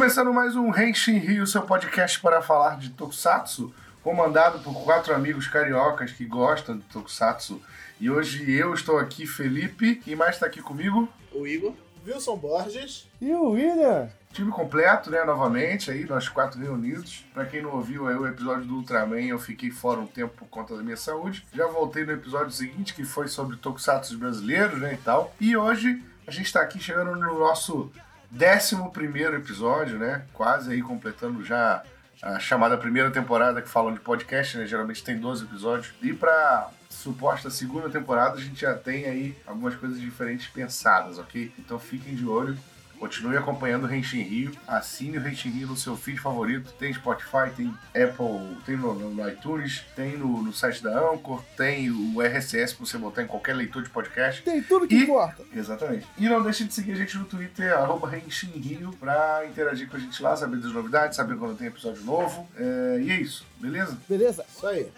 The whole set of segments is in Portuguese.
começando mais um Henshin Rio, seu podcast para falar de Tokusatsu, comandado por quatro amigos cariocas que gostam de Tokusatsu. E hoje eu estou aqui, Felipe. Quem mais está aqui comigo? O Igor. Wilson Borges. E o William? Time completo, né? Novamente, aí, nós quatro reunidos. Pra quem não ouviu aí o episódio do Ultraman, eu fiquei fora um tempo por conta da minha saúde. Já voltei no episódio seguinte, que foi sobre Tokusatsu brasileiros, né? E tal. E hoje a gente tá aqui chegando no nosso décimo primeiro episódio, né? Quase aí completando já a chamada primeira temporada que falam de podcast, né? Geralmente tem 12 episódios. E pra suposta segunda temporada a gente já tem aí algumas coisas diferentes pensadas, ok? Então fiquem de olho. Continue acompanhando o Renshin Rio. Assine o Renshin Rio no seu feed favorito. Tem Spotify, tem Apple, tem no, no iTunes, tem no, no, site da Anchor, tem o RSS pra você botar em qualquer leitor de podcast. Tem tudo que E- importa. Exatamente. E não deixe de seguir a gente no Twitter, arroba Renshin Rio, pra interagir com a gente lá, saber das novidades, saber quando tem episódio novo. É, e é isso, beleza? Beleza? Isso aí.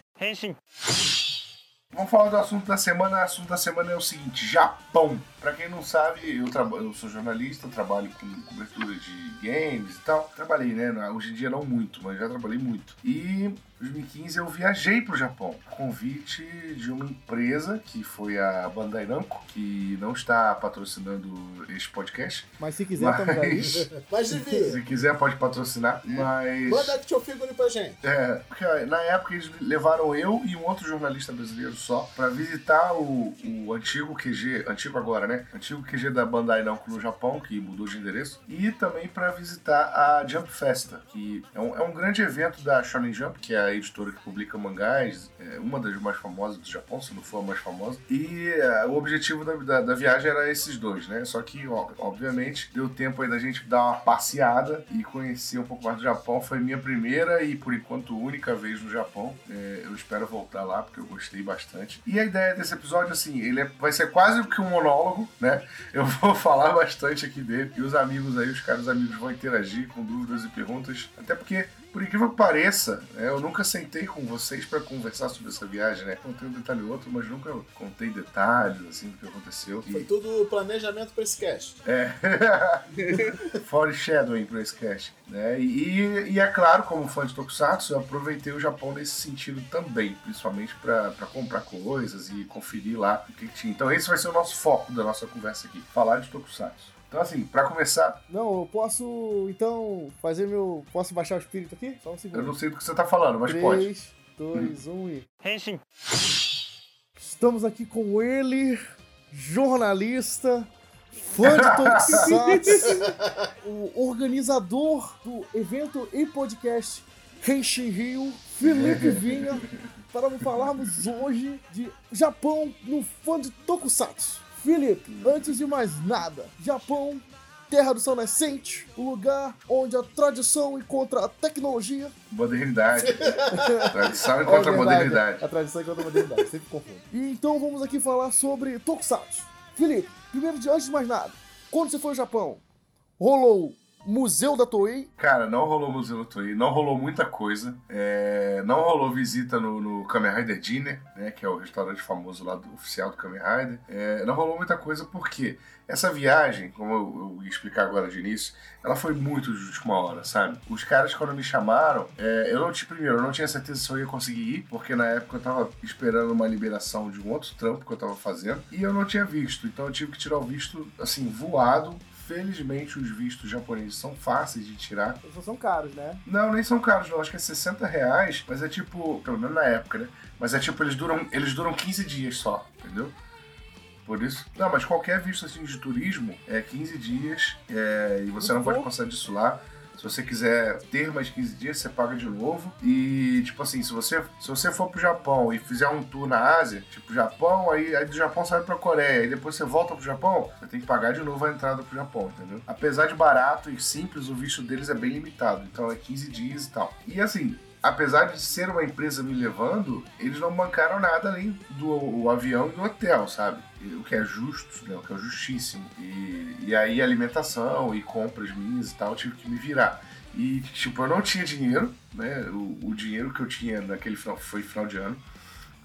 Vamos falar do assunto da semana. O assunto da semana é o seguinte: Japão. Pra quem não sabe, eu, traba- eu sou jornalista, trabalho com cobertura de games e tal. Trabalhei, né? Hoje em dia não muito, mas já trabalhei muito. E 2015 eu viajei pro Japão. Convite de uma empresa que foi a Bandai Namco, que não está patrocinando este podcast. Mas se quiser, estamos aí. Mas, Mas devia. se quiser, pode patrocinar. Mas. Manda action figure pra gente. É, porque na época eles levaram eu e um outro jornalista brasileiro só pra visitar o, o antigo QG, antigo agora, né? Antigo QG da Bandai Namco no Japão, que mudou de endereço, e também pra visitar a Jump Festa, que é um, é um grande evento da Shonen Jump, que é a editora que publica mangás, é uma das mais famosas do Japão, se não for a mais famosa. E é, o objetivo da, da, da viagem era esses dois, né? Só que, ó, obviamente, deu tempo aí da gente dar uma passeada e conhecer um pouco mais do Japão. Foi minha primeira e, por enquanto, única vez no Japão. É, eu espero voltar lá, porque eu gostei bastante. E a ideia desse episódio, assim, ele é- vai ser quase que um monólogo, né? Eu vou falar bastante aqui dele. E os amigos aí, os caros amigos vão interagir com dúvidas e perguntas. Até porque, por incrível que pareça, né, eu nunca sentei com vocês para conversar sobre essa viagem, né? Contei um detalhe ou outro, mas nunca contei detalhes, assim, do que aconteceu. Foi E, tudo planejamento pra esse cast. é. Foreshadowing pra esse cast. Né? E, e é claro, como fã de Tokusatsu, eu aproveitei o Japão nesse sentido também, principalmente pra comprar coisas e conferir lá o que que tinha. Então esse vai ser o nosso foco da nossa conversa aqui, falar de Tokusatsu. Então assim, pra começar, Não, eu posso, então, fazer meu... Posso baixar o espírito aqui? Só um eu segundo. não sei do que você tá falando, mas pode. 3, 2, 1 e... Estamos aqui com ele, jornalista, fã de Tokusatsu, o organizador do evento e podcast Henshin Rio, Felipe Vinha, para falarmos hoje de Japão no fã de Tokusatsu. Felipe, antes de mais nada, Japão, terra do sol nascente, o lugar onde a tradição encontra a tecnologia. Modernidade. Tradição encontra verdade, modernidade. A tradição encontra a modernidade, sempre confundo. E então vamos aqui falar sobre Tokusatsu. Felipe, primeiro de antes de mais nada, quando você foi ao Japão, rolou Museu da Toei, Cara, não rolou Museu do Toei, não rolou muita coisa. É, não rolou visita no, no Kamen Rider Dinner, né, que é o restaurante famoso lá do oficial do Kamen Rider. É, não rolou muita coisa porque essa viagem, como eu, eu ia explicar agora de início, ela foi muito de última hora, sabe? Os caras, quando me chamaram, é, eu não tinha, primeiro, eu não tinha certeza se eu ia conseguir ir, porque na época eu tava esperando uma liberação de um outro trampo que eu tava fazendo, e eu não tinha visto, então eu tive que tirar o visto, assim, voado. Felizmente, os vistos japoneses são fáceis de tirar. eles não são caros, né? Não, nem são caros, não. Acho que é 60 reais, mas é tipo, pelo menos na época, né? Mas é tipo, eles duram, eles duram 15 dias só, entendeu? Por isso. Não, mas qualquer visto assim de turismo é 15 dias é, e você não pode passar disso lá. Se você quiser ter mais 15 dias, você paga de novo. E, tipo assim, se você, se você for pro Japão e fizer um tour na Ásia, tipo Japão, aí, aí do Japão sai pra Coreia, aí depois você volta pro Japão, você tem que pagar de novo a entrada pro Japão, entendeu? Apesar de barato e simples, o visto deles é bem limitado. Então é 15 dias e tal. E assim, apesar de ser uma empresa me levando, eles não bancaram nada além do avião e do hotel, sabe? O que é justo, né? O que é justíssimo. E, e aí alimentação e compras minhas e tal, eu tive que me virar. E, tipo, eu não tinha dinheiro, né? O, o dinheiro que eu tinha naquele final, foi final de ano.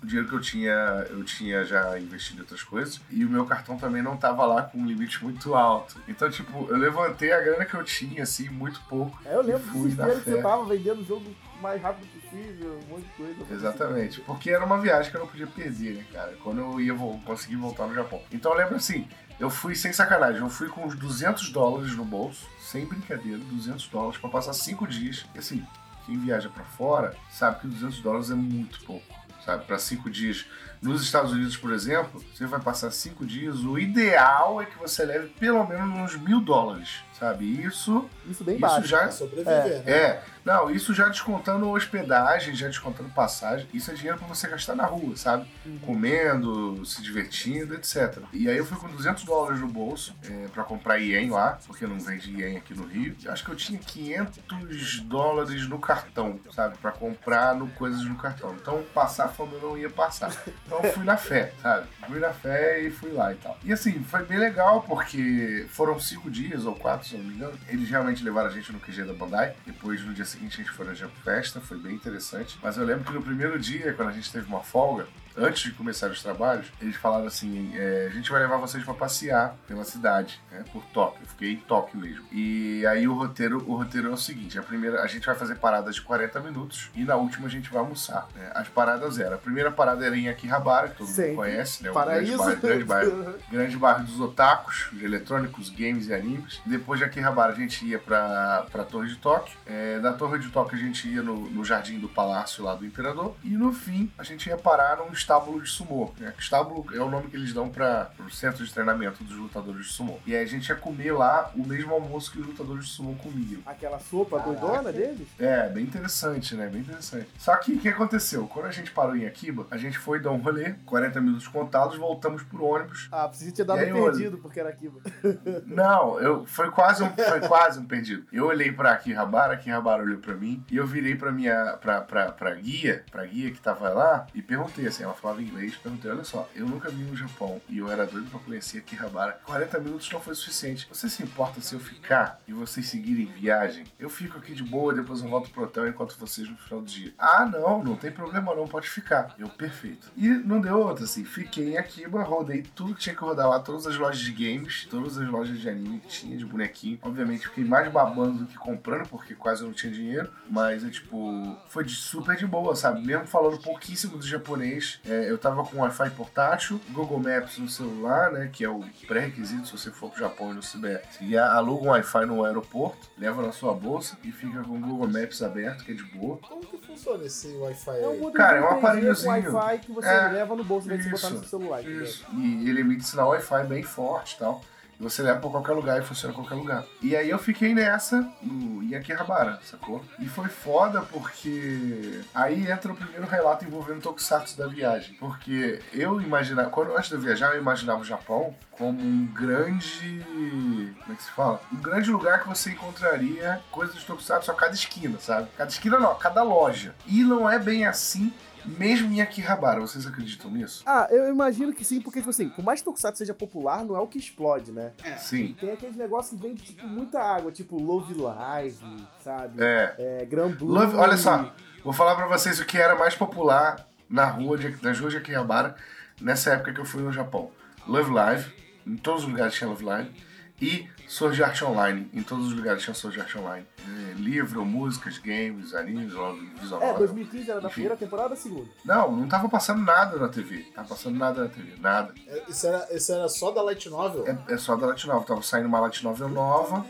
O dinheiro que eu tinha, eu tinha já investido em outras coisas. E o meu cartão também não tava lá com um limite muito alto. Então, tipo, eu levantei a grana que eu tinha, assim, muito pouco. É, eu lembro que você tava vendendo o jogo o mais rápido possível, um monte de coisa. Exatamente. Porque era uma viagem que eu não podia perder, né, cara? Quando eu ia vo- conseguir voltar no Japão. Então eu lembro assim, eu fui sem sacanagem, eu fui com uns 200 dólares no bolso, sem brincadeira, 200 dólares pra passar 5 dias. E assim, quem viaja pra fora sabe que 200 dólares é muito pouco, sabe? Pra 5 dias. Nos Estados Unidos, por exemplo, você vai passar 5 dias, o ideal é que você leve pelo menos uns mil dólares, sabe? Isso Isso bem Isso baixo. já- Pra sobreviver, né? é, não, isso já descontando hospedagem, já descontando passagem. Isso é dinheiro pra você gastar na rua, sabe? Uhum. Comendo, se divertindo, etc. E aí eu fui com 200 dólares no bolso é, para comprar ien lá, porque não vende ien aqui no Rio. Eu acho que eu tinha 500 dólares no cartão, sabe? Pra comprar no, coisas no cartão. Então passar fome eu não ia passar. Então fui na fé, sabe? Fui na fé e fui lá e tal. E assim, foi bem legal porque foram cinco dias ou quatro, se não me engano. Eles realmente levaram a gente no QG da Bandai. Depois, no dia seguinte, a gente foi na Jump Festa. Foi bem interessante. Mas eu lembro que no primeiro dia, quando a gente teve uma folga, antes de começar os trabalhos, eles falaram assim: é, a gente vai levar vocês pra passear pela cidade, né, por Tóquio. Eu fiquei em Tóquio mesmo. E aí o roteiro, o roteiro é o seguinte: a primeira, a gente vai fazer paradas de 40 minutos e na última a gente vai almoçar. né? As paradas eram: a primeira parada era em Akihabara, que todo Sempre. mundo conhece, né? O Paraíso. grande bairro, grande bairro grande bairro dos otakus, de eletrônicos, games e animes. Depois de Akihabara a gente ia pra, pra Torre de Tóquio. É, da Torre de Tóquio a gente ia no, no jardim do palácio lá do Imperador. E no fim a gente ia parar num estábulo de sumô. Né? Estábulo é o nome que eles dão para o centro de treinamento dos lutadores de sumô. E aí a gente ia comer lá o mesmo almoço que os lutadores de sumô comiam. Aquela sopa doidona deles? É, bem interessante, né? Bem interessante. Só que o que aconteceu? Quando a gente parou em Akiba, a gente foi dar um rolê, 40 minutos contados, voltamos por ônibus. Ah, precisa ter dado aí, perdido porque era aquilo. Não, eu, foi, quase um, foi quase um perdido. Eu olhei pra Akihabara, Akihabara olhou pra mim, e eu virei pra minha, pra, pra, pra guia, pra guia que tava lá, e perguntei assim, ela falava inglês, perguntei, olha só, eu nunca vim no Japão, e eu era doido pra conhecer Akihabara. 40 minutos não foi suficiente. Você se importa se eu ficar e vocês seguirem viagem? Eu fico aqui de boa, depois eu volto pro hotel enquanto vocês no final do dia. Ah, não, não tem problema não, pode ficar. Eu, perfeito. E não deu outra, assim, fiquei em Akiba, rodei tudo que tinha que rodar lá, todas as lojas de games, todas as lojas de anime que tinha, de bonequinho. Obviamente, fiquei mais babando do que comprando, porque quase eu não tinha dinheiro, mas é tipo, foi de super de boa, sabe? Mesmo falando pouquíssimo de japonês, é, eu tava com Wi-Fi portátil, Google Maps no celular, né, que é o pré-requisito se você for pro Japão e não souber. Você aluga um Wi-Fi no aeroporto, leva na sua bolsa e fica com o Google Maps aberto, que é de boa. Como que funciona esse Wi-Fi É um aí? Cara, é um de 3G aparelhozinho. Wi-Fi que você É, leva no bolso, vai você botar no seu celular. Isso. E ele emite sinal Wi-Fi bem forte e tal. Você leva pra qualquer lugar e funciona em qualquer lugar. E aí eu fiquei nessa, no, em Akihabara, sacou? E foi foda porque aí entra o primeiro relato envolvendo Tokusatsu da viagem. Porque eu imaginava, quando antes de eu viajar, eu imaginava o Japão como um grande. Como é que se fala? Um grande lugar que você encontraria coisas de Tokusatsu a cada esquina, sabe? Cada esquina não, a cada loja. E não é bem assim, mesmo em Akihabara. Vocês acreditam nisso? Ah, eu imagino que sim, porque, tipo assim, por mais que Tokusatsu seja popular, não é o que explode, né? Sim. Tem aqueles negócios que vende, tipo, muita água, tipo Love Live, sabe? É. É, Gran Blue. Love, olha só, vou falar pra vocês o que era mais popular na rua de, nas ruas de Akihabara nessa época que eu fui no Japão. Love Live, em todos os lugares tinha Love Live, e Sword Art Online, em todos os lugares tinha Sword Art Online. É, livro, músicas, games, animes, visual É, novel. 2015 era da primeira temporada ou da segunda? Não, não tava passando nada na TV. Tava passando nada na TV, nada. É, Isso era, isso era só da Light Novel? É, é só da Light Novel. Tava saindo uma Light Novel nova,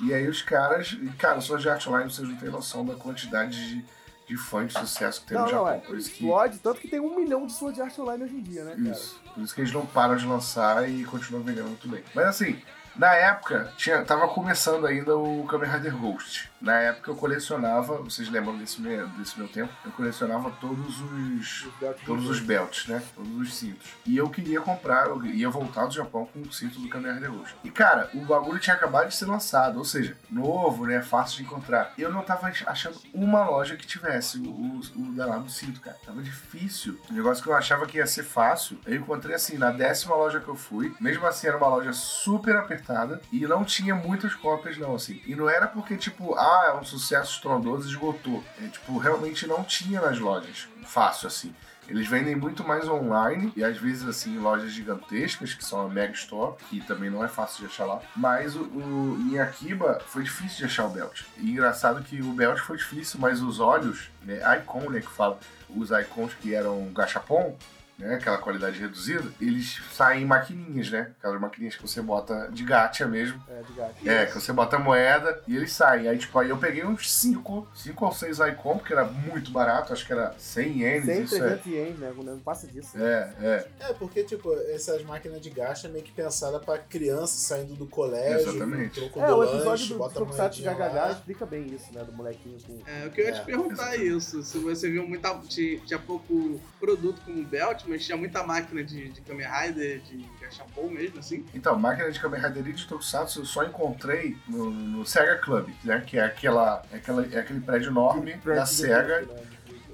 e aí os caras... E, cara, Sword Art Online, vocês não têm noção da quantidade de, de fãs de sucesso que tem Não, no não, Japão. é. Por isso que... Explode, tanto que tem um milhão de Sword Art Online hoje em dia, né, cara? Isso. Por isso que eles não param de lançar e continuam vendendo muito bem. Mas assim, na época, tinha, tava começando ainda o Kamen Rider Ghost. Na época eu colecionava, vocês lembram desse meu, desse meu tempo? Eu colecionava todos os. Todos os belts, né? Todos os cintos. E eu queria comprar, eu ia voltar do Japão com o cinto do Kamen Rider Ghost. E cara, o bagulho tinha acabado de ser lançado, ou seja, novo, né? Fácil de encontrar. Eu não tava achando uma loja que tivesse o, o, o da lá do cinto, cara. Tava difícil. O negócio que eu achava que ia ser fácil, eu encontrei assim, na décima loja que eu fui. Mesmo assim, era uma loja super apertada e não tinha muitas cópias, não, assim. E não era porque, tipo, ah, é um sucesso estrondoso esgotou. É, tipo, realmente não tinha nas lojas. Fácil, assim. Eles vendem muito mais online e às vezes assim em lojas gigantescas, que são a Mega Store, que também não é fácil de achar lá. Mas o, o, em Akiba foi difícil de achar o belt. E engraçado que o belt foi difícil, mas os olhos, né, icon, né, que fala, os icons que eram gachapon, né, aquela qualidade reduzida, eles saem em maquininhas, né? Aquelas maquininhas que você bota de gacha mesmo. É, de gato. É, que você bota a moeda e eles saem. Aí, tipo, aí eu peguei uns 5, 5 ou 6 Icon, porque era muito barato, acho que era 100 ienes, 100, isso é. 300 ienes, né? Não passa disso. É, é, É, porque, tipo, essas máquinas de gacha é meio que pensada pra criança saindo do colégio, Exatamente. troco É, do o lanche, episódio do a Tokusatsu GHH lá. explica bem isso, né? Do molequinho com... É, o que eu ia te É, perguntar é isso. Se você viu muita. Tinha, tinha pouco produto como Belt, mas tinha muita máquina de, de Kamen Rider, de Gachapon mesmo, assim. Então, máquina de Kamen Rider e de Tokusatsu eu só encontrei no, no Sega Club, né? Que é, aquela, é, aquela, é aquele prédio enorme da Sega.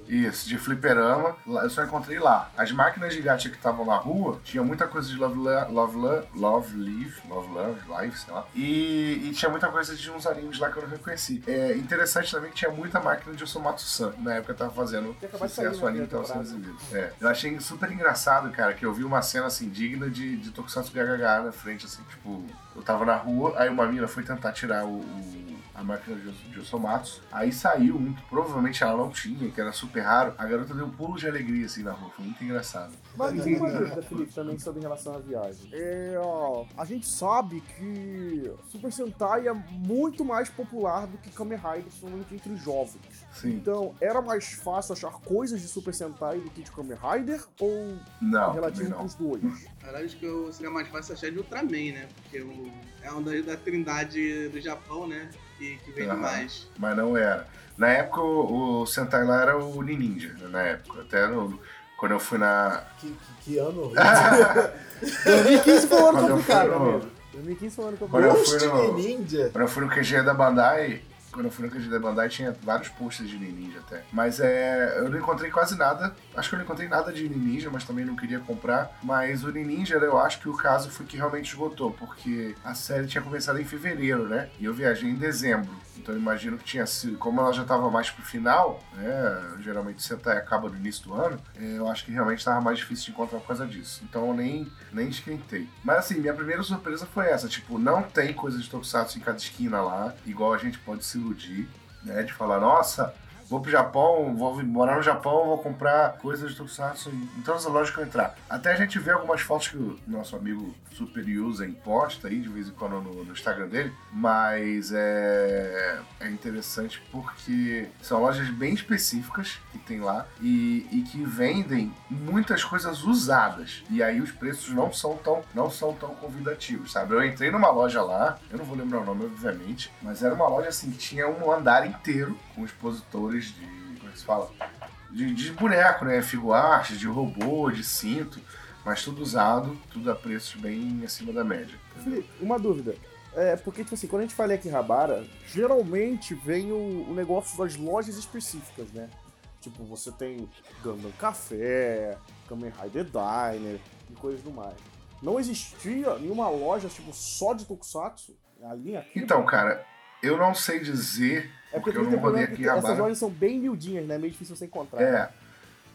Isso, de fliperama. Eu só encontrei lá. As máquinas de gacha que estavam na rua, tinha muita coisa de Love, Love, La- Love Live, Love Love, Live, sei lá. E, e tinha muita coisa de uns animes lá que eu não reconheci. É interessante também que tinha muita máquina de Osomatsu-san. Na época eu tava fazendo sucesso, né, o anime primeira tava sendo exibido. É. Eu achei super engraçado, cara, que eu vi uma cena assim, digna de, de Tokusatsu GHH na frente, assim, tipo, eu tava na rua, aí uma mina foi tentar tirar o- o a máquina de, de Osomatsu. Aí saiu um que provavelmente ela não tinha, que era super raro. A garota deu um pulo de alegria assim na rua. Foi muito engraçado. Mas tem uma dúvida, Felipe, também sobre em relação à viagem. É, ó, a gente sabe que Super Sentai é muito mais popular do que Kamen Rider, principalmente entre os jovens. Sim. Então, era mais fácil achar coisas de Super Sentai do que de Kamen Rider? Ou Não, relativo não. pros dois? Na verdade, acho que eu- seria mais fácil achar de Ultraman, né? Porque o, é um da, da trindade do Japão, né? Que, que vende Aham. mais. Mas não era. Na época o, o Sentai lá era o Ninja, né, na época. Até no- quando eu fui na. Que, que, que ano? 2015 foi um ano Quando eu complicado, no- amigo. 2015 foi um ano Quando eu complicado. fui no- Ninja? Quando eu fui no QG da Bandai, quando eu fui no QG da Bandai tinha vários posters de Ninja até. Mas é, eu não encontrei quase nada. Acho que eu não encontrei nada de Ninja, mas também não queria comprar. Mas o Ninja, eu acho que o caso foi que realmente esgotou, porque a série tinha começado em fevereiro, né? E eu viajei em dezembro. Então eu imagino que tinha sido, como ela já estava mais pro final, né? Geralmente Sentai acaba no início do ano, é, eu acho que realmente estava mais difícil de encontrar por causa disso. Então eu nem, nem esquentei. Mas assim, minha primeira surpresa foi essa, tipo, não tem coisa de Tokusatsu em cada esquina lá, igual a gente pode se iludir, né? De falar, nossa, vou pro Japão, vou morar no Japão, vou comprar coisas de Tokusatsu em, todas as lojas que eu entrar. Até a gente vê algumas fotos que o nosso amigo Super Yuzen posta aí de vez em quando no, no Instagram dele, mas é, é interessante porque são lojas bem específicas que tem lá e, e que vendem muitas coisas usadas. E aí os preços não são tão, não são tão convidativos, sabe? Eu entrei numa loja lá, eu não vou lembrar o nome, obviamente, mas era uma loja assim tinha um andar inteiro com expositores de. Como é que se fala? De, de boneco, né? Figuarte, de robô, de cinto, mas tudo usado, tudo a preços bem acima da média. Felipe, uma dúvida. É, porque, tipo assim, quando a gente fala em Akihabara, geralmente vem o, o negócio das lojas específicas, né? Tipo, você tem Gundam Café, Kamen Rider Diner e coisas do mais. Não existia nenhuma loja, tipo, só de Tokusatsu? A linha aqui? Então, cara, eu não sei dizer, é porque eu tem não rodei problema que essas Akihabara. lojas são bem miudinhas, né? Meio difícil você encontrar. É.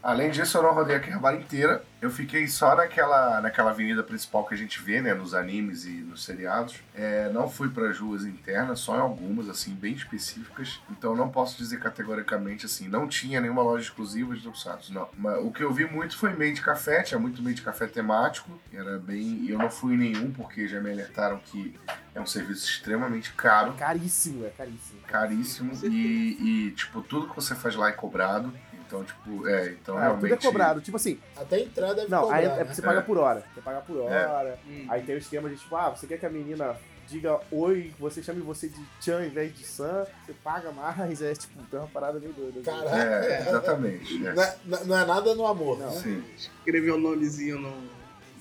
Além disso, eu não rodei a Akihabara inteira. Eu fiquei só naquela, naquela avenida principal que a gente vê, né? Nos animes e nos seriados. É, não fui para as ruas internas, só em algumas, assim, bem específicas. Então não posso dizer categoricamente, assim, não tinha nenhuma loja exclusiva de Tokusatsu, não. Mas o que eu vi muito foi meio de café, tinha muito meio de café temático. Era bem... Eu não fui em nenhum, porque já me alertaram que é um serviço extremamente caro Caríssimo, é caríssimo. caríssimo e, e, tipo, tudo que você faz lá é cobrado. Então, tipo, é, então Ah, realmente. tudo é cobrado. Tipo assim, Até a entrada deve não, cobrar, aí né? é, você paga É. por hora. Você paga por hora. Hum. Aí tem o esquema de tipo, ah, você quer que a menina diga oi, você chame você de Chan ao invés de San, você paga mais, é tipo, tem uma parada meio doida. assim. Caraca. É, exatamente. é. Não é, não- é nada no amor, Não. né? Sim. Escrever o nomezinho no,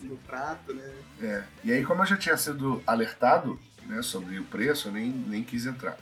no prato, né? É. E aí, como eu já tinha sido alertado né, sobre o preço, eu nem, nem quis entrar.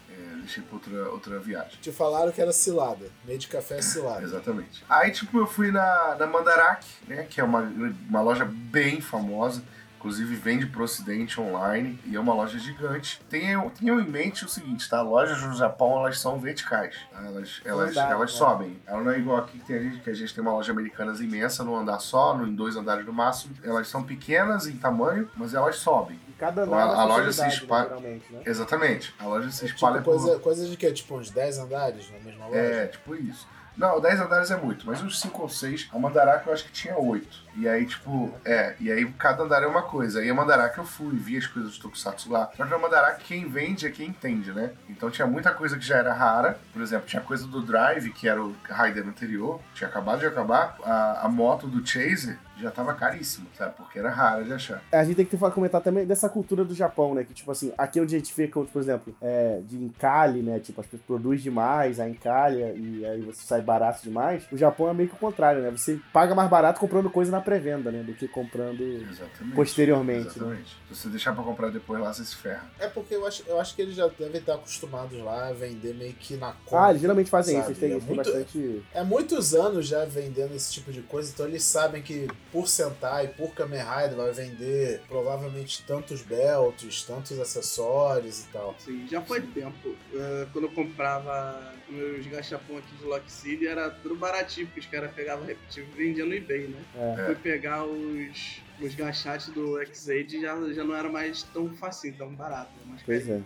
É, pra outra, outra viagem. Te falaram que era cilada. Meio de café é cilada. Exatamente. Aí, tipo, eu fui na, na Mandarak, né? Que é uma, uma loja bem famosa. Inclusive vende pro ocidente online e é uma loja gigante. Tenham, tenham em mente o seguinte, tá? Lojas no Japão, elas são verticais. tá? Elas, elas, Andar, elas né? sobem. Ela não é igual aqui que, tem a gente, que a gente tem uma loja americana imensa num andar só, no- em dois andares no máximo. Elas são pequenas em tamanho, mas elas sobem. Cada Então, andar a- é uma a loja se espalha- né? Exatamente. A loja se É espalha tipo por- coisa, coisa de quê? Tipo uns 10 andares na mesma loja? É, tipo isso. Não, 10 andares é muito, mas uns 5 ou 6. A Mandaraka eu acho que tinha 8. E aí, tipo, é, e aí cada andar é uma coisa. Aí a Mandaraka eu fui, vi as coisas do Tokusatsu lá. Só que na Mandaraka quem vende é quem entende, né? Então tinha muita coisa que já era rara. Por exemplo, tinha coisa do Drive, que era o Raider anterior, tinha acabado de acabar. A, a moto do Chaser já tava caríssima, sabe? Porque era rara de achar. A gente tem que ter- comentar também dessa cultura do Japão, né? Que, tipo assim, aqui onde a gente fica, por exemplo, é, de encalhe, né? Tipo, as pessoas produzem demais, a encalha, e aí você sai barato demais. O Japão é meio que o contrário, né? Você paga mais barato comprando coisa na pré-venda, né? Do que comprando Exatamente. posteriormente. né? Exatamente. Se você deixar pra comprar depois lá, você se ferra. É porque eu acho, eu acho que eles já devem estar acostumados lá a vender meio que na conta. Ah, eles geralmente fazem Sabe, isso, eles têm, é eles têm muito- bastante. É muitos anos já vendendo esse tipo de coisa, então eles sabem que por Sentai, por Kamen Rider, vai vender provavelmente tantos belts, tantos acessórios e tal. Sim, já foi tempo. Eh, quando eu comprava meus gachapon aqui de Lock City, era tudo baratinho, porque os caras pegavam repetido e vendiam no eBay, né? É. Fui pegar os, os gachates do X-Aid e já, já não era mais tão facinho, tão barato. né? Pois é.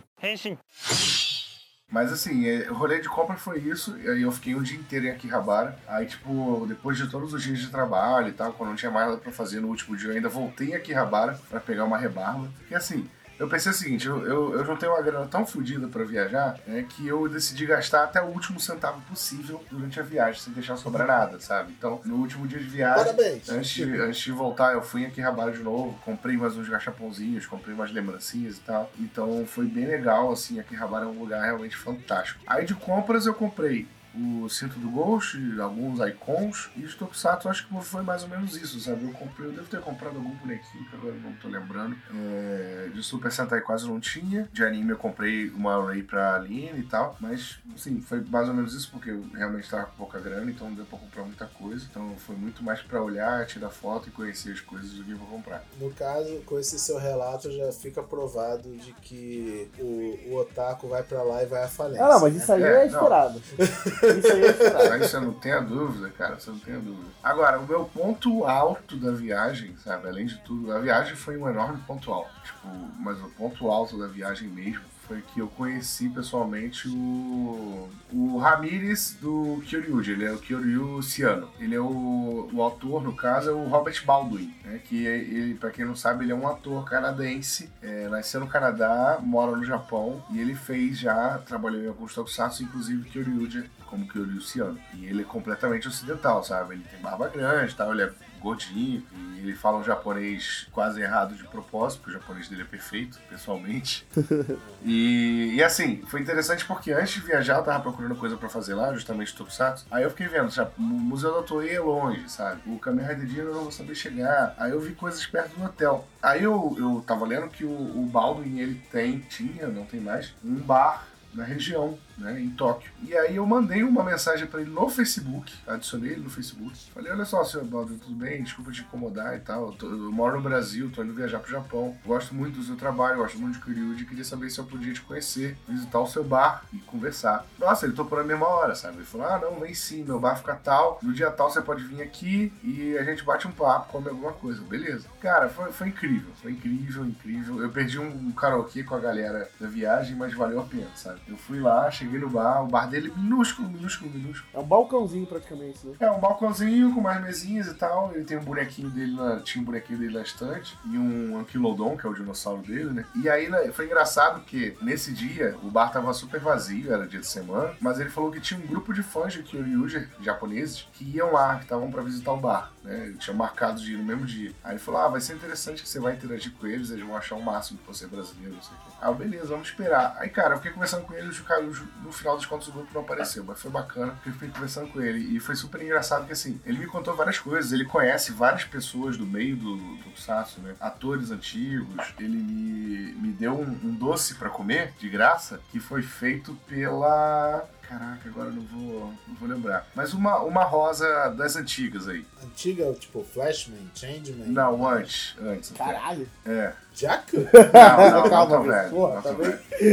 Mas assim, é, o rolê de compra foi isso, e aí eu fiquei um dia inteiro em Akihabara. Aí, tipo, depois de todos os dias de trabalho e tal, quando não tinha mais nada pra fazer no último dia, eu ainda voltei em Akihabara pra pegar uma rebarba. Porque assim, eu pensei o seguinte, eu, eu, eu juntei uma grana tão fodida pra viajar, né, que eu decidi gastar até o último centavo possível durante a viagem, sem deixar sobrar nada, sabe? Então, no último dia de viagem, Parabéns! Antes de, antes de voltar, eu fui em Akihabara de novo, comprei mais uns gachapãozinhos, comprei umas lembrancinhas e tal. Então foi bem legal, assim, Akihabara é um lugar realmente fantástico. Aí de compras eu comprei o cinto do Ghost, alguns icons, e de Tokusatsu acho que foi mais ou menos isso, sabe? Eu comprei, eu devo ter comprado algum bonequinho, que agora eu não tô lembrando. É, de Super Sentai quase não tinha, de anime eu comprei uma array pra Aline e tal, mas, assim, foi mais ou menos isso, porque eu realmente tava com pouca grana, então não deu pra comprar muita coisa. Então foi muito mais pra olhar, tirar foto e conhecer as coisas do que pra comprar. No caso, com esse seu relato, já fica provado de que o, o Otaku vai pra lá e vai à falência. Ah, não, mas isso aí É, é, não. esperado. Isso aí é. Mas você não tenha dúvida, cara, você não tenha dúvida. Agora, o meu ponto alto da viagem, sabe, além de tudo, a viagem foi um enorme ponto alto. Tipo, mas o ponto alto da viagem mesmo foi que eu conheci pessoalmente o, o Ramírez do Kyoryuji, ele é o Kyoryu Ciano. Ele é o, o autor, no caso, é o Robert Baldwin, né, que ele, pra quem não sabe, ele é um ator canadense, é, nasceu no Canadá, mora no Japão, e ele fez já, trabalhou em alguns tokusatsu, inclusive Kyoryuji, como Kyoryu Ciano. E ele é completamente ocidental, sabe? Ele tem barba grande, tal, ele é gordinho, e ele fala um japonês quase errado de propósito, porque o japonês dele é perfeito, pessoalmente. E, e assim, foi interessante porque antes de viajar eu tava procurando coisa pra fazer lá, justamente Tokusatsu. Aí eu fiquei vendo, já, o Museu da Toei é longe, sabe? O Kamen Rider Dino eu não vou saber chegar. Aí eu vi coisas perto do hotel. Aí eu, eu tava lendo que o, o Baldwin, ele tem, tinha, não tem mais, um bar na região, né, em Tóquio. E aí eu mandei uma mensagem pra ele no Facebook, adicionei ele no Facebook. Falei, olha só, senhor Baldwin, tudo bem? Desculpa te incomodar e tal. Eu, tô- eu moro no Brasil, tô indo viajar pro Japão. Gosto muito do seu trabalho, gosto muito de Kyryuji. Queria saber se eu podia te conhecer, visitar o seu bar e conversar. Nossa, ele topou na mesma hora, sabe? Ele falou, ah, não, vem sim, meu bar fica tal. No dia tal você pode vir aqui e a gente bate um papo, come alguma coisa. Beleza. Cara, foi, foi incrível. Foi incrível, incrível. Eu perdi um karaokê com a galera da viagem, mas valeu a pena, sabe? Eu fui lá, cheguei no bar, o bar dele minúsculo, minúsculo, minúsculo. É um balcãozinho praticamente, né? É, um balcãozinho com mais mesinhas e tal. Ele tem um bonequinho dele na, tinha um bonequinho dele na estante e um Ankylodon, que é o dinossauro dele, né? E aí né, foi engraçado que nesse dia o bar tava super vazio, era dia de semana, mas ele falou que tinha um grupo de fãs de Kyoryuger, japoneses, que iam lá, que estavam pra visitar o bar, né? Ele tinha marcado de ir no mesmo dia. Aí ele falou: "Ah, vai ser interessante que você vai interagir com eles, eles vão achar o máximo que você é brasileiro, não sei o quê". Ah, beleza, vamos esperar. Aí, cara, eu fiquei conversando com ele, o cara, no final dos contos o grupo não apareceu, mas foi bacana, porque eu fiquei conversando com ele. E foi super engraçado que, assim, ele me contou várias coisas, ele conhece várias pessoas do meio do Tokusatsu, né? Atores antigos. Ele me, me deu um, um doce pra comer, de graça, que foi feito pela... caraca, agora não vou, não vou lembrar. Mas uma, uma rosa das antigas aí. Antiga, tipo, Flashman, Changeman. Não, antes. Antes. até. Caralho. É. Jack? Não, não, não, Calma, tão velho. velho. Porra, não tá bem?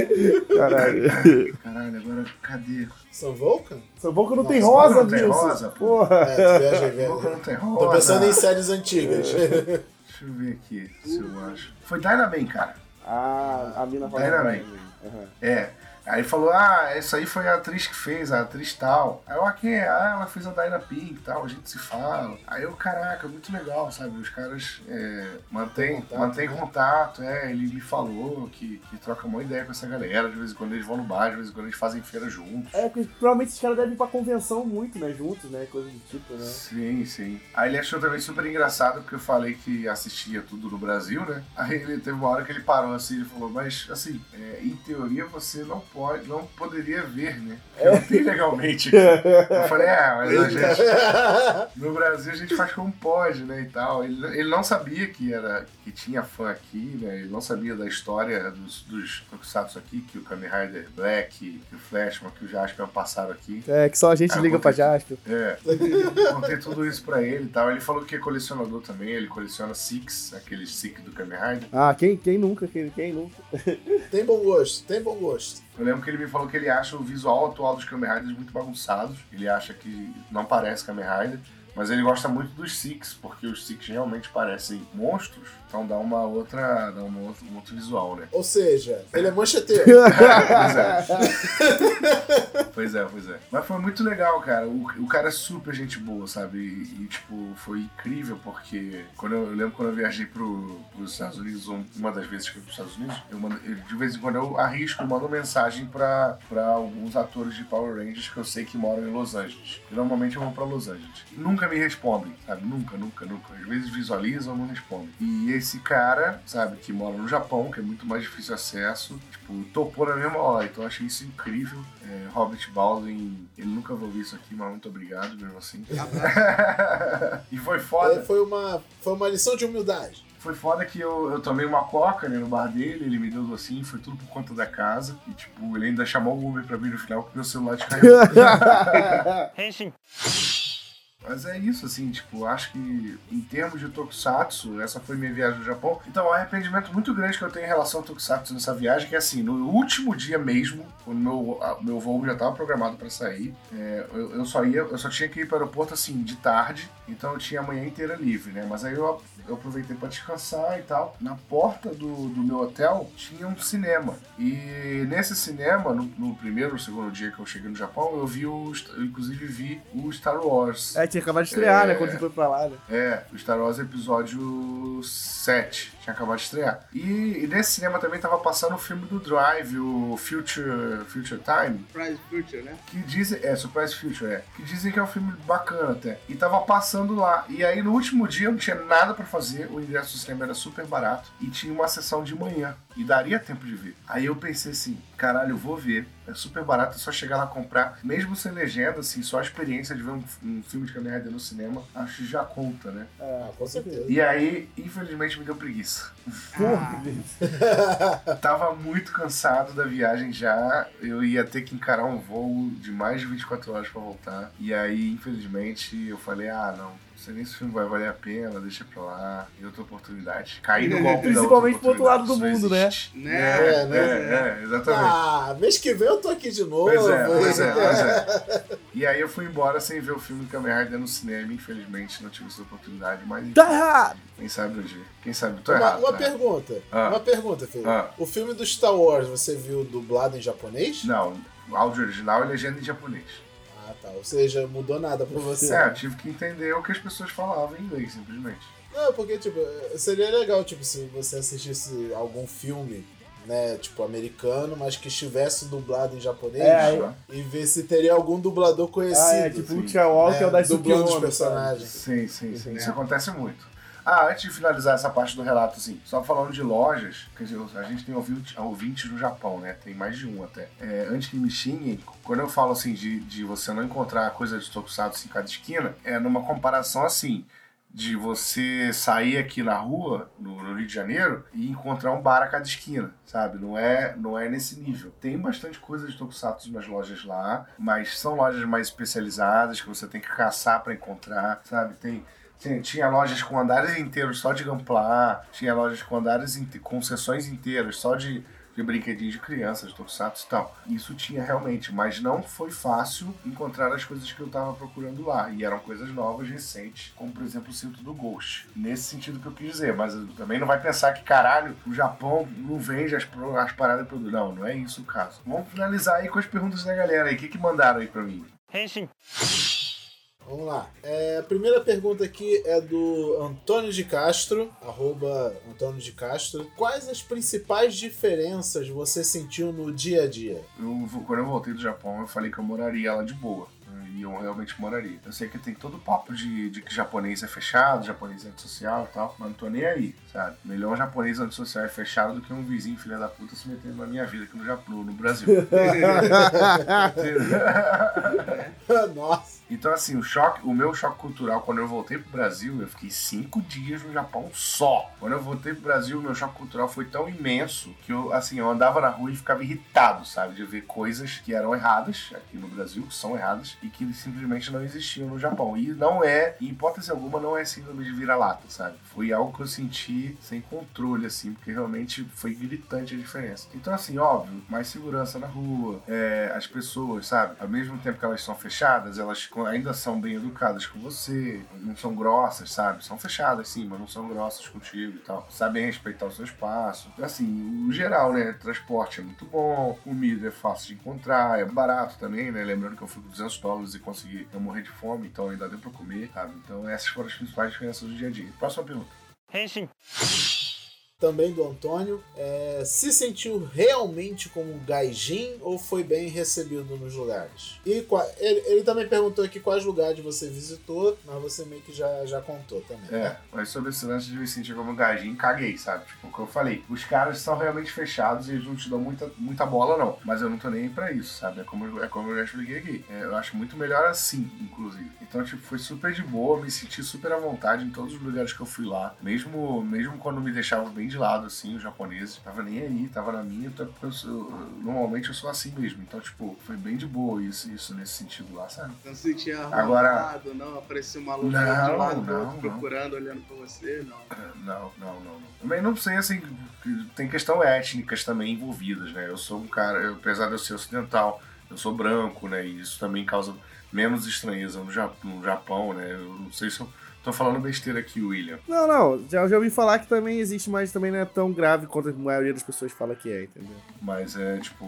velho. Caralho. Caralho, agora cadê? São Vulcan? São bom que não tem rosa não tem disso. rosa, pô. Porra. É, viaja, viaja. Não tem Tô rosa. pensando em séries antigas. Deixa eu ver aqui se eu acho. Foi Dynaman, cara. Ah, a mina rosa. Dynamite. Aham. É. Aí falou, ah, essa aí foi a atriz que fez, a atriz tal. Aí eu, ah, quem é? Ah, ela fez a Dyna Pink e tal, a gente se fala. Aí eu, caraca, muito legal, sabe? Os caras é, mantêm Contato, mantém né? contato, é, ele me falou que, que troca uma ideia com essa galera, de vez em quando eles vão no bar, de vez em quando eles fazem feira juntos. É, porque provavelmente esses caras devem ir pra convenção muito, né? Juntos, né? Coisa do tipo, né? Sim, sim. Aí ele achou também super engraçado porque eu falei que assistia tudo no Brasil, né? Aí ele teve uma hora que ele parou assim e falou, mas assim, é, em teoria você não pode, não poderia ver, né? Não tem legalmente. Eu falei, é, mas a gente. No Brasil a gente faz como pode, né? E tal. Ele, ele não sabia que era que tinha fã aqui, né? Ele não sabia da história dos, dos Tokusatsu aqui, que o Kamen Rider Black, que o Flashman, que o Jasper passaram aqui. É, que só a gente Ah, liga eu pra Jasper. É, contei tudo isso pra ele e tal. Ele falou que é colecionador também, ele coleciona Six, aqueles Six do Kamen Rider. Ah, quem, quem nunca? Quem, quem nunca? tem bom gosto, tem bom gosto. Eu lembro que ele me falou que ele acha o visual atual dos Kamen Riders muito bagunçados. Ele acha que não parece Kamen Rider. Mas ele gosta muito dos Six, porque os Six realmente parecem monstros. Então dá uma outra. dá uma outra, um outro visual, né? Ou seja, ele é mancheteiro. pois é. pois é, pois é. Mas foi muito legal, cara. O, o cara é super gente boa, sabe? E, e, tipo, foi incrível porque quando eu, eu lembro quando eu viajei pro, pros Estados Unidos, um- uma das vezes que eu fui pros Estados Unidos, eu mando, eu, de vez em quando eu arrisco e mando mensagem pra, pra alguns atores de Power Rangers que eu sei que moram em Los Angeles. E normalmente eu vou pra Los Angeles. Nunca me respondem, sabe? Nunca, nunca, nunca. Às vezes visualizam, não respondem. E esse cara, sabe, que mora no Japão, que é muito mais difícil acesso, tipo, topou na mesma hora. Então eu achei isso incrível. É, Robert Baldwin, ele nunca vai ouvir isso aqui, mas muito obrigado mesmo assim. e foi foda. É, foi, uma, foi uma lição de humildade. Foi foda que eu, eu tomei uma coca né, no bar dele, ele me deu docinho, foi tudo por conta da casa. E tipo, ele ainda chamou o Uber pra mim no final porque meu celular descarregou. Mas é isso, assim, tipo, acho que em termos de Tokusatsu, essa foi minha viagem no Japão. Então, é um arrependimento muito grande que eu tenho em relação ao Tokusatsu nessa viagem, que é assim, no último dia mesmo, quando meu, meu voo já estava programado para sair, é, eu, eu só ia, eu só tinha que ir para o aeroporto assim, de tarde, então eu tinha a manhã inteira livre, né? Mas aí eu, eu aproveitei para descansar e tal. Na porta do, do meu hotel tinha um cinema. E nesse cinema, no, no primeiro ou segundo dia que eu cheguei no Japão, eu vi o. Eu inclusive vi o Star Wars. É, tinha acabado de estrear, É. né? Quando você foi pra lá, né? É, o Star Wars episódio 7. Tinha acabado de estrear. E, e nesse cinema também tava passando o filme do Drive, o Future, Future Time. Prize Future, né? Que dizem. É, Surprise Future, é. Que dizem que é um filme bacana até. E tava passando lá. E aí no último dia eu não tinha nada pra fazer. O ingresso do cinema era super barato. E tinha uma sessão de manhã. E daria tempo de ver. Aí eu pensei assim, caralho, eu vou ver. É super barato, é só chegar lá comprar. Mesmo sem legenda, assim, só a experiência de ver um, um filme de Kamen Rider no cinema, acho que já conta, né? Ah, com certeza. E aí, infelizmente, me deu preguiça. Porra, Tava muito cansado da viagem já. Eu ia ter que encarar um voo de mais de 24 horas pra voltar. E aí, infelizmente, eu falei: ah, não. Não sei nem se o filme vai valer a pena, deixa pra lá. E outra oportunidade. Caí no golpe da Principalmente outra pro outro lado do mundo, né? Né? É, É, né? é, é, exatamente. Ah, mês que vem eu tô aqui de novo. Pois é, pois é, pois é. E aí eu fui embora sem ver o filme do Kamen Rider no cinema, infelizmente não tive essa oportunidade, mas Tá errado! quem sabe um dia. Quem sabe, tô Uma, errado. uma né? pergunta. Ah. Uma pergunta, filho. Ah. O filme do Star Wars, você viu dublado em japonês? Não, o áudio original e legenda em japonês. Ah, tá. Ou seja, mudou nada pra você. É, eu tive que entender o que as pessoas falavam em inglês, simplesmente. Não, porque, tipo, seria legal, tipo, se você assistisse algum filme, né, tipo, americano, mas que estivesse dublado em japonês É, e ver se teria algum dublador conhecido. Ah, é, tipo o Tchau, que é o da dublando os personagens. Sim, sim, sim. Isso acontece muito. Ah, antes de finalizar essa parte do relato, assim, só falando de lojas, quer dizer, a gente tem ouvinte, ouvintes no Japão, né? Tem mais de um até. É, antes que me xinguem, quando eu falo assim de, de você não encontrar coisa de Tokusatsu em cada esquina, é numa comparação assim. de você sair aqui na rua, no, no, Rio de Janeiro, e encontrar um bar a cada esquina, sabe? Não é, não é nesse nível. Tem bastante coisa de Tokusatsu nas lojas lá, mas são lojas mais especializadas que você tem que caçar para encontrar, sabe? Tem tinha lojas com andares inteiros só de Gamplar, tinha lojas com andares com sessões inteiras só de de brinquedinhos de crianças, tokusatsu e tal. Isso tinha realmente, mas não foi fácil encontrar as coisas que eu tava procurando lá. E eram coisas novas, recentes, como por exemplo o cinto do Ghost. Nesse sentido que eu quis dizer, mas também não vai pensar que caralho, o Japão não vende as, as paradas pro. Não, não é isso o caso. Vamos finalizar aí com as perguntas da galera aí. O que, que mandaram aí pra mim? Henshin. Vamos lá. É, a primeira pergunta aqui é do Antônio de Castro, arroba Antônio de Castro. Quais as principais diferenças você sentiu no dia a dia? Eu, quando eu voltei do Japão, eu falei que eu moraria lá de boa e eu realmente moraria. Eu sei que tem todo o papo de, de que japonês é fechado, japonês é antissocial e tal, mas não tô nem aí, sabe? Melhor um japonês antissocial é fechado do que um vizinho filha da puta se metendo na minha vida aqui no Japão, no Brasil. Nossa. Então, assim, o choque, o meu choque cultural, quando eu voltei pro Brasil, eu fiquei cinco dias no Japão só. Quando eu voltei pro Brasil, o meu choque cultural foi tão imenso que eu, assim, eu andava na rua e ficava irritado, sabe? De ver coisas que eram erradas aqui no Brasil, que são erradas, e que simplesmente não existiam no Japão. E não é, em hipótese alguma, não é síndrome de vira-lata, sabe? Foi algo que eu senti sem controle, assim, porque realmente foi gritante a diferença. Então, assim, óbvio, mais segurança na rua, é, as pessoas, sabe? Ao mesmo tempo que elas são fechadas, elas ainda são bem educadas com você, não são grossas, sabe? São fechadas, sim, mas não são grossas contigo e tal. Sabem respeitar o seu espaço. Assim, o geral, né? Transporte é muito bom, comida é fácil de encontrar, é barato também, né? Lembrando que eu fui com 200 dólares e consegui não morrer de fome, então ainda deu pra comer, sabe? Então essas foram as principais diferenças do dia a dia. Próxima pergunta. Henshin também do Antônio. É, se sentiu realmente como um gaijin ou foi bem recebido nos lugares? E ele, ele, também perguntou aqui quais lugares você visitou, mas você meio que já, já contou também. É, mas sobre esse lance de me sentir como um gaijin, caguei, sabe? Tipo, o que eu falei, os caras são realmente fechados e eles não te dão muita, muita bola, não. Mas eu não tô nem aí pra isso, sabe? É como, é como eu já expliquei aqui. É, eu acho muito melhor assim, inclusive. Então, tipo, foi super de boa, me senti super à vontade em todos os lugares que eu fui lá. Mesmo, mesmo quando me deixavam bem de lado, assim, os japoneses. Tava nem aí, tava na minha, até porque eu sou, normalmente eu sou assim mesmo. Então, tipo, foi bem de boa isso, isso nesse sentido lá, sabe? Não se sentia Agora, não? Apareceu uma luz de lado não, outro, procurando, olhando pra você, não. Não, não, não. não. Também não sei, assim, tem questão étnicas também envolvidas, né? Eu sou um cara, eu, apesar de eu ser ocidental, eu sou branco, né? E isso também causa menos estranheza no Japão, né? Eu não sei se eu Tô falando besteira aqui, William. Não, não. Já, já ouvi falar que também existe, mas também não é tão grave quanto a maioria das pessoas fala que é, entendeu? Mas é, tipo,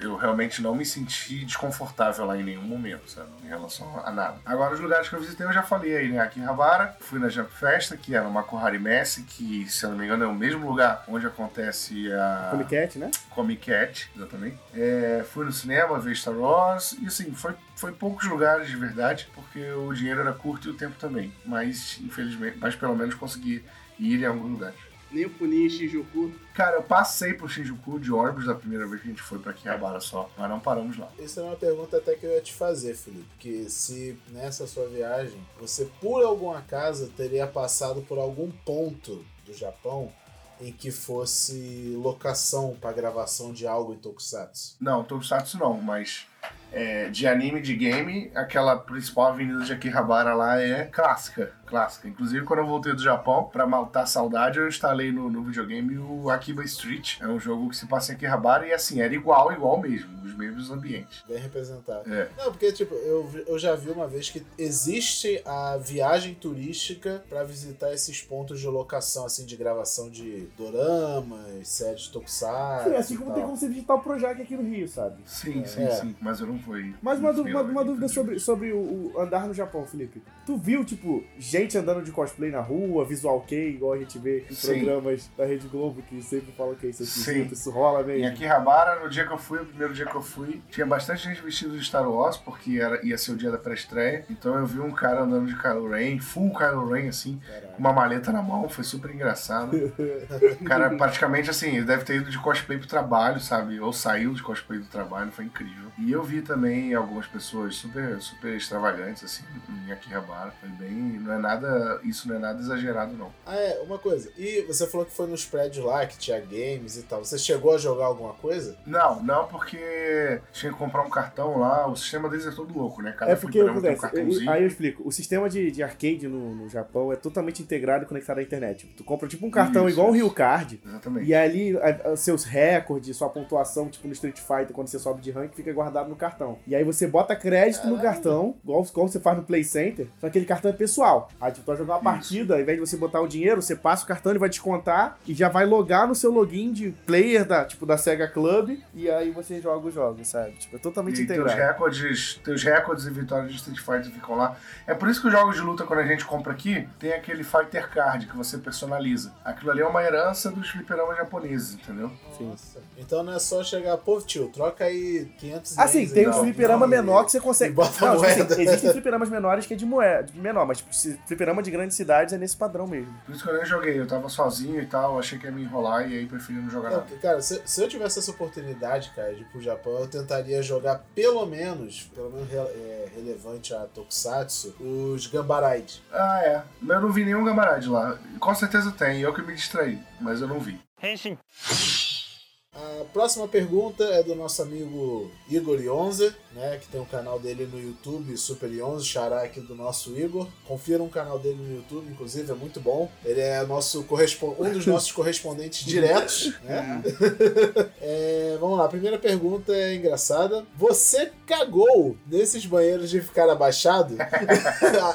eu realmente não me senti desconfortável lá em nenhum momento, sabe? Em relação a nada. Agora, os lugares que eu visitei eu já falei aí, né? Aqui em Havara, fui na Jump Festa, que era uma Kohari Messi, que, se eu não me engano, é o mesmo lugar onde acontece a. Comic Cat, né? Comic Cat, exatamente. É, fui no cinema ver Star Wars, e assim, foi foi poucos lugares de verdade, porque o dinheiro era curto e o tempo também. Mas, infelizmente, mas pelo menos consegui ir em alguns lugares. Nem o Punin em Shinjuku? Cara, eu passei por Shinjuku de ônibus da primeira vez que a gente foi pra Akihabara só, mas não paramos lá. Essa é uma pergunta até que eu ia te fazer, Felipe, que se nessa sua viagem você, por algum acaso, teria passado por algum ponto do Japão em que fosse locação para gravação de algo em Tokusatsu? Não, Tokusatsu não, mas é, de anime de game, aquela principal avenida de Akihabara lá é clássica clássica. Inclusive, quando eu voltei do Japão, pra matar a saudade, eu instalei no, no videogame o Akiba Street. É um jogo que se passa em Akihabara e, assim, era igual, igual mesmo. Os mesmos ambientes. Bem representado. É. Não, porque, tipo, eu, eu já vi uma vez que existe a viagem turística para visitar esses pontos de locação, assim, de gravação de doramas, séries tokusatsu. Sim, assim como tem como você visitar o Projac aqui no Rio, sabe? Sim, é. sim, é. sim. Mas eu não fui. Mas uma, uma, uma dúvida sobre, sobre o, o andar no Japão, Felipe. Tu viu, tipo, gente andando de cosplay na rua, visual kei, igual a gente vê em Sim. programas da Rede Globo que sempre falam que é isso aqui, isso rola mesmo. Em Akihabara, no dia que eu fui, o primeiro dia que eu fui, tinha bastante gente vestida de Star Wars, porque era, ia ser o dia da pré-estreia. Então eu vi um cara andando de Kylo Ren, full Kylo Ren, assim. Uma maleta na mão, foi super engraçado. O cara praticamente assim, ele deve ter ido de cosplay pro trabalho, sabe? Ou saiu de cosplay do trabalho, foi incrível. E eu vi também algumas pessoas super, super extravagantes, assim, em Akihabara. Foi bem. Não é nada. Isso não é nada exagerado, não. Ah, é, uma coisa. E você falou que foi nos prédios lá, que tinha games e tal. Você chegou a jogar alguma coisa? Não, não, porque tinha que comprar um cartão lá. O sistema deles é todo louco, né? Cada É porque um acontece. eu- cartãozinho. aí eu explico. O sistema de, de arcade no, no Japão é totalmente integrado e conectado à internet. Tu compra tipo um cartão Isso, igual o. Rio Card. Exatamente. E ali, a- a- seus recordes, sua pontuação, tipo no Street Fighter, quando você sobe de rank, fica guardado no cartão. E aí você bota crédito no cartão, igual, igual você faz no Play Center, só que aquele cartão é pessoal. Aí, tipo, tu vai jogar uma Isso. partida, ao invés de você botar o dinheiro, você passa o cartão, ele vai descontar e já vai logar no seu login de player da, tipo, da Sega Club, e aí você joga os jogos, sabe? Tipo, é totalmente E teus integrado. recordes, teus recordes e vitórias de Street Fighter ficam lá. É por isso que os jogos de luta, quando a gente compra aqui, tem aquele Fighter Card que você personaliza. Aquilo ali é uma herança dos fliperamas japoneses, entendeu? Sim. Nossa. Então não é só chegar, pô, tio, troca aí 500 Assim, ienes tem não, fliperama não, menor e- que você consegue. e bota Não, tipo assim, moeda. existem fliperamas menores que é de moeda, menor, mas tipo, fliperama de grandes cidades é nesse padrão mesmo. Por isso que eu nem joguei. Eu tava sozinho e tal, achei que ia me enrolar e aí preferi não jogar Não, nada. cara, se, se eu tivesse essa oportunidade, cara, de ir pro Japão, eu tentaria jogar pelo menos, pelo menos é, relevante a Tokusatsu, os Gambaraid. Ah, é. Mas eu não vi nenhum Gamarade lá. Com certeza tem, eu que me distraí, mas eu não vi. A próxima pergunta é do nosso amigo Igor Ionze, né, que tem um canal dele no YouTube, Super Ionze, xará aqui do nosso Igor. Confira um canal dele no YouTube, inclusive, é muito bom. Ele é nosso um dos nossos correspondentes diretos, né? É, vamos lá, a primeira pergunta é engraçada. Você cagou nesses banheiros de ficar abaixado?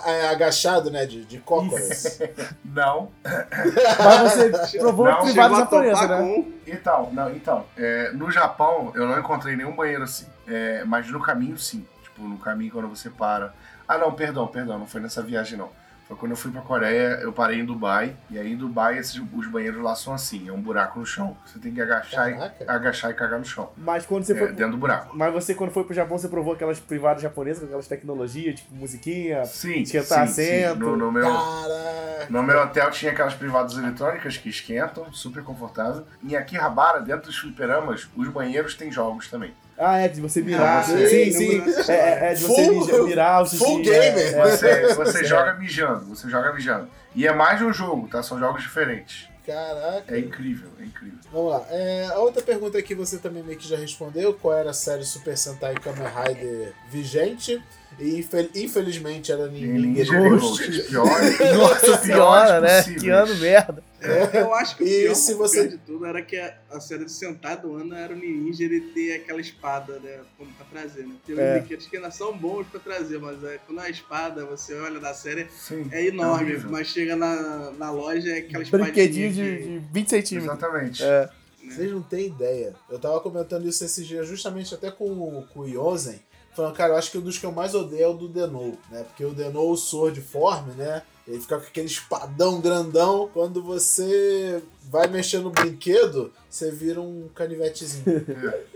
É, Agachado, né? De, de cócoras. Não. Mas você provou Não, privado topar né? com... Então, não, então, é, no Japão eu não encontrei nenhum banheiro assim. É, mas no caminho sim. Tipo, no caminho quando você para. Ah não, perdão, perdão, não foi nessa viagem não. Foi quando eu fui pra Coreia, eu parei em Dubai, e aí em Dubai esses, os banheiros lá são assim, é um buraco no chão. Você tem que agachar, e, agachar e cagar no chão. Mas quando você É, foi. dentro do buraco. Mas você, quando foi pro Japão, você provou aquelas privadas japonesas com aquelas tecnologias, tipo musiquinha. Sim, Esquentar sim, sim. assento. No, no meu, Caraca. No meu hotel tinha aquelas privadas eletrônicas que esquentam, super confortável. E aqui Rabara, dentro dos fliperamas, os banheiros têm jogos também. Ah, é, de você mirar. Ah, sim, sim, sim. É, é, é de você Full- mirar o xixi, full é, gamer. é. Você, você Sério. joga mijando, você joga mijando. E é mais de um jogo, tá? São jogos diferentes. Caraca. É incrível, é incrível. Vamos lá. É, a outra pergunta aqui você também meio que já respondeu. Qual era a série Super Sentai Kamen Rider vigente? E infel- infelizmente era Ninja Ghost. Nossa senhora, né? possíveis. Que ano merda. Eu acho que o E pior, se você- pior de tudo era que a, a série de Sentai do ano era o Ninja ele ter aquela espada, né? Como pra trazer, né? Tem uns É. brinquedos que ainda são bons pra trazer, mas é, quando a espada, você olha na série, Sim, é enorme, horrível. mas chega na, na loja é aquela espadinha. Brinquedinho que- de, de 20 centímetros. Exatamente. É. Vocês não têm ideia. Eu tava comentando isso esses dias justamente até com, o- com o Yosen. Falando, cara, eu acho que um dos que eu mais odeio é o do Denou, né? Porque o Denou, o Sword Form, né? Ele fica com aquele espadão grandão. Quando você vai mexer no brinquedo, você vira um canivetezinho.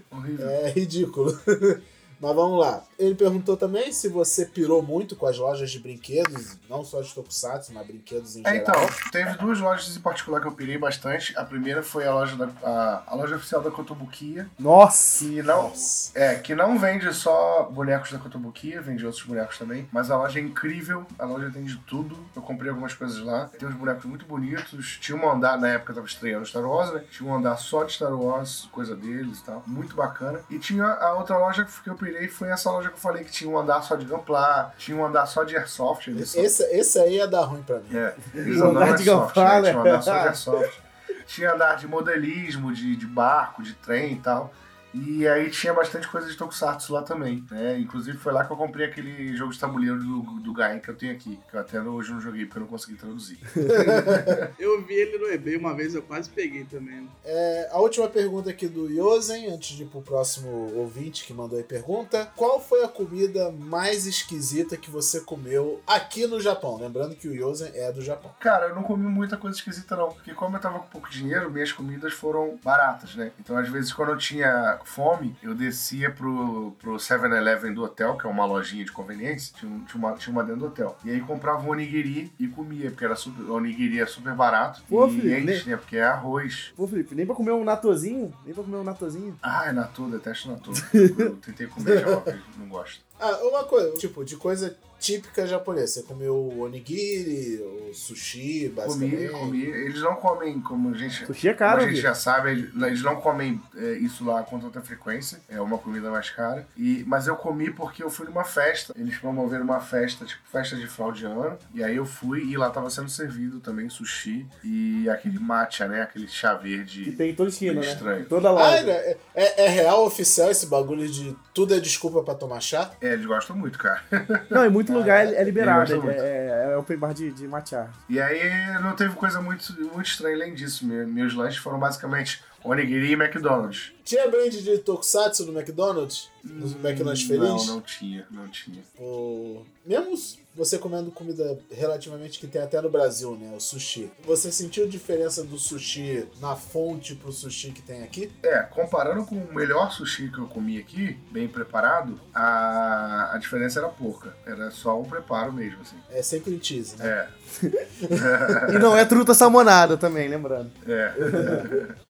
Horrível. É ridículo. Mas vamos lá. Ele perguntou também se você pirou muito com as lojas de brinquedos, não só de Tokusatsu, mas brinquedos em É, geral. então, teve duas lojas em particular que eu pirei bastante. A primeira foi a loja, da, a, a loja oficial da Kotobukiya, Nossa! que não, Nossa. É, que não vende só bonecos da Kotobukiya, vende outros bonecos também. Mas a loja é incrível, a loja tem de tudo. Eu comprei algumas coisas lá. Tem uns bonecos muito bonitos. Tinha um andar, na época eu tava estreando Star Wars, né? Tinha um andar só de Star Wars, coisa deles e tal. Muito bacana. E tinha a outra loja que eu pirei, foi essa loja que eu falei que tinha um andar só de Gunpla, tinha um andar só de Airsoft. Eles só- Esse, esse aí ia dar ruim pra mim. é, eles andaram andar de Airsoft, Gunpla, né? Tinha um né? andar só de Airsoft. Tinha andar de modelismo, de, de barco, de trem e tal. E aí tinha bastante coisa de Tokusatsu lá também, né? Inclusive foi lá que eu comprei aquele jogo de tabuleiro do, do Gain que eu tenho aqui, que eu até hoje não joguei porque eu não consegui traduzir. Eu vi ele no eBay uma vez, eu quase peguei também. É, a última pergunta aqui do Yosen, antes de ir pro próximo ouvinte que mandou aí pergunta. Qual foi a comida mais esquisita que você comeu aqui no Japão? Lembrando que o Yosen é do Japão. Cara, eu não comi muita coisa esquisita não, porque como eu tava com pouco dinheiro, minhas comidas foram baratas, né? Então às vezes quando eu tinha com fome, eu descia pro, pro 7-Eleven do hotel, que é uma lojinha de conveniência, tinha, tinha uma, tinha uma dentro do hotel. E aí comprava um onigiri e comia, porque era super, o onigiri é super barato. Pô, e Felipe, enche, né? Porque é arroz. Pô, Felipe, nem pra comer um natozinho? Nem pra comer um natozinho? Ah, é Natu, detesto Natu. Eu tentei comer já, não gosto. Ah, uma coisa, tipo, de coisa típica japonesa. Você comeu onigiri, o sushi, basicamente. Comi, comi. Eles não comem como a gente. Sushi é Como caro, a gente já sabe, eles- não comem é, isso lá com tanta frequência. É uma comida mais cara. E, mas eu comi porque eu fui numa festa. Eles promoveram uma festa, tipo festa de final de ano. E aí eu fui e lá tava sendo servido também sushi e aquele matcha, né? Aquele chá Que verde. tem em toda esquina, né? estranho. Em toda Ah, loja. é, é- é real oficial esse bagulho de tudo é desculpa pra tomar chá? É, eles gostam muito, cara. Não, em muito lugar é, é liberado. É, é, é open bar de, de matcha. E aí não teve coisa muito, muito estranha além disso. Me- Meus lanches foram basicamente onigiri e McDonald's. Tinha brand de Tokusatsu no McDonald's? No McDonald's Feliz? Não, não tinha, não tinha. O... Mesmo você comendo comida relativamente que tem até no Brasil, né? O sushi. Você sentiu diferença do sushi na fonte pro sushi que tem aqui? É, comparando com o melhor sushi que eu comi aqui, bem preparado, a, a diferença era pouca. Era só um preparo mesmo, assim. É sem cream cheese, né? É, E não é truta salmonada também, lembrando. é.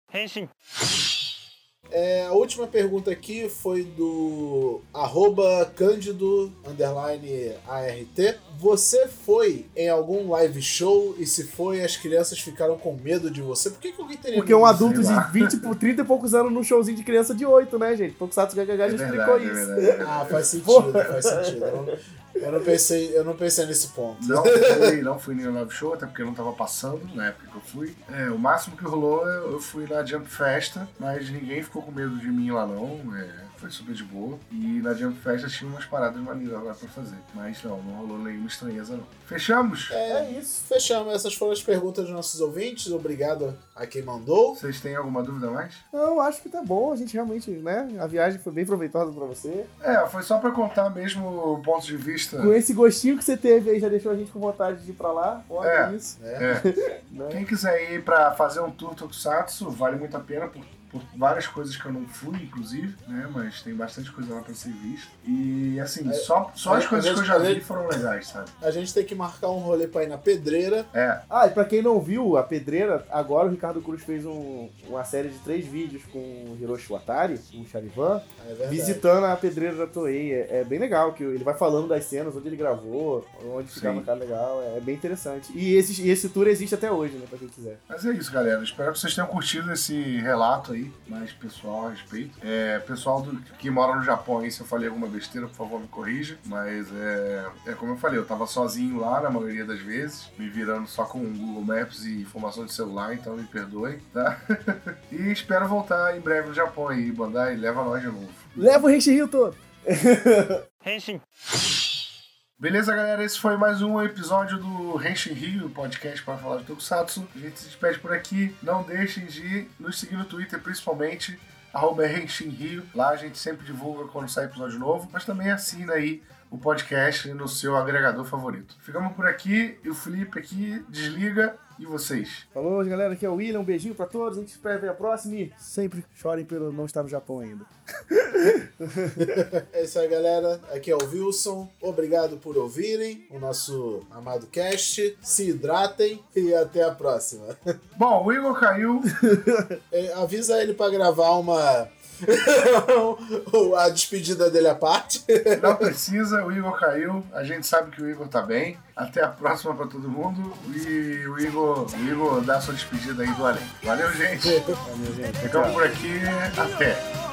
É, a última pergunta aqui foi do arroba cândido underline ART. Você foi em algum live show e se foi, as crianças ficaram com medo de você? Por que, que alguém teria Porque um adulto de 20, por 30 e poucos anos num showzinho de criança de 8, né, gente? Tokusatsu GGG já É explicou verdade, é isso. verdade. Ah, faz sentido, faz sentido. Eu não, eu pensei, eu não pensei nesse ponto. Não fui, não fui no live show, até porque não tava passando na época que eu fui. É, o máximo que rolou, eu eu fui na Jump Festa, mas ninguém ficou com medo de mim lá não. É, foi super de boa. E na Jump Festa tinha umas paradas maneiras lá pra fazer. Mas não, não rolou nenhuma estranheza não. Fechamos? É isso, fechamos. Essas foram as perguntas dos nossos ouvintes. Obrigado a quem mandou. Vocês têm alguma dúvida mais? Não, acho que tá bom. A gente realmente, né? A viagem foi bem proveitosa pra você. É, foi só pra contar mesmo o ponto de vista. Com esse gostinho que você teve aí, já deixou a gente com vontade de ir pra lá. Olha É. isso. É. Né? Quem quiser ir pra fazer um tour Tokusatsu, vale muito a pena por, por várias coisas que eu não fui, inclusive, né? Mas tem bastante coisa lá pra ser vista. E assim, É, só, só as a- coisas que eu já vi foram legais, sabe? A gente tem que marcar um rolê pra ir na pedreira. É, Ah, e pra quem não viu, a Pedreira, agora o Ricardo Cruz fez um- uma série de três vídeos com o Hiroshi Watari, o Charivan, É visitando a Pedreira da Toei. É, é bem legal, que ele vai falando das cenas, onde ele gravou, onde ficava cada legal. É bem interessante. E esse, e esse tour existe até hoje, né, pra quem quiser. mas é isso, galera. Espero que vocês tenham curtido esse relato aí, mais pessoal a respeito. É, pessoal do, que mora no Japão aí, se eu falei alguma besteira, por favor, me corrija. Mas é, é como eu falei, eu tava sozinho lá na maioria das vezes, me virando só com Google Maps e informação de celular, então me perdoem, tá? e espero voltar em breve no Japão aí, Bandai, leva nós de novo. Leva o Renshi Rio todo! Beleza, galera? Esse foi mais um episódio do Henshin Rio, podcast para falar de Tokusatsu. A gente se despede por aqui. Não deixem de nos seguir no Twitter, principalmente, arroba Rio. Lá a gente sempre divulga quando sai episódio novo, mas também assina aí o podcast no seu agregador favorito. Ficamos por aqui, e o Felipe aqui desliga. E vocês? Falou, galera, aqui é o William, um beijinho pra todos, a gente espera ver a próxima e sempre chorem pelo não estar no Japão ainda. É isso aí, galera. Aqui é o Wilson. Obrigado por ouvirem o nosso amado cast. Se hidratem e até a próxima. Bom, o Igor caiu. É, avisa ele pra gravar uma. a despedida dele à parte. Não precisa, o Igor caiu. A gente sabe que o Igor tá bem. Até a próxima pra todo mundo. E o Igor, o Igor dá sua despedida aí do além. Valeu, gente. Valeu, gente. Ficamos por aqui. Até.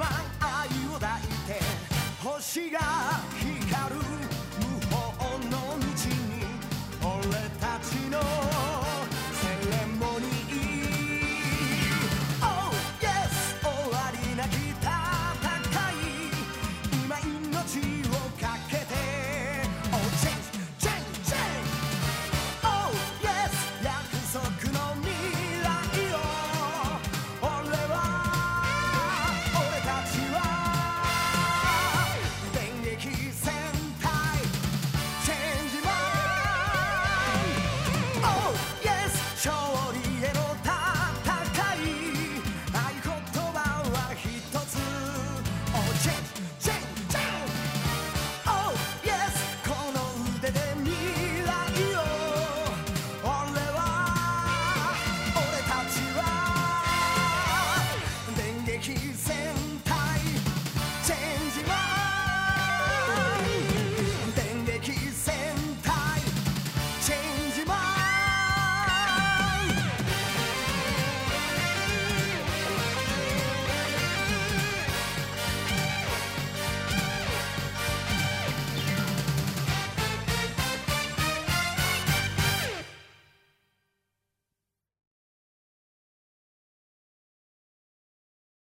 満愛を抱いて星が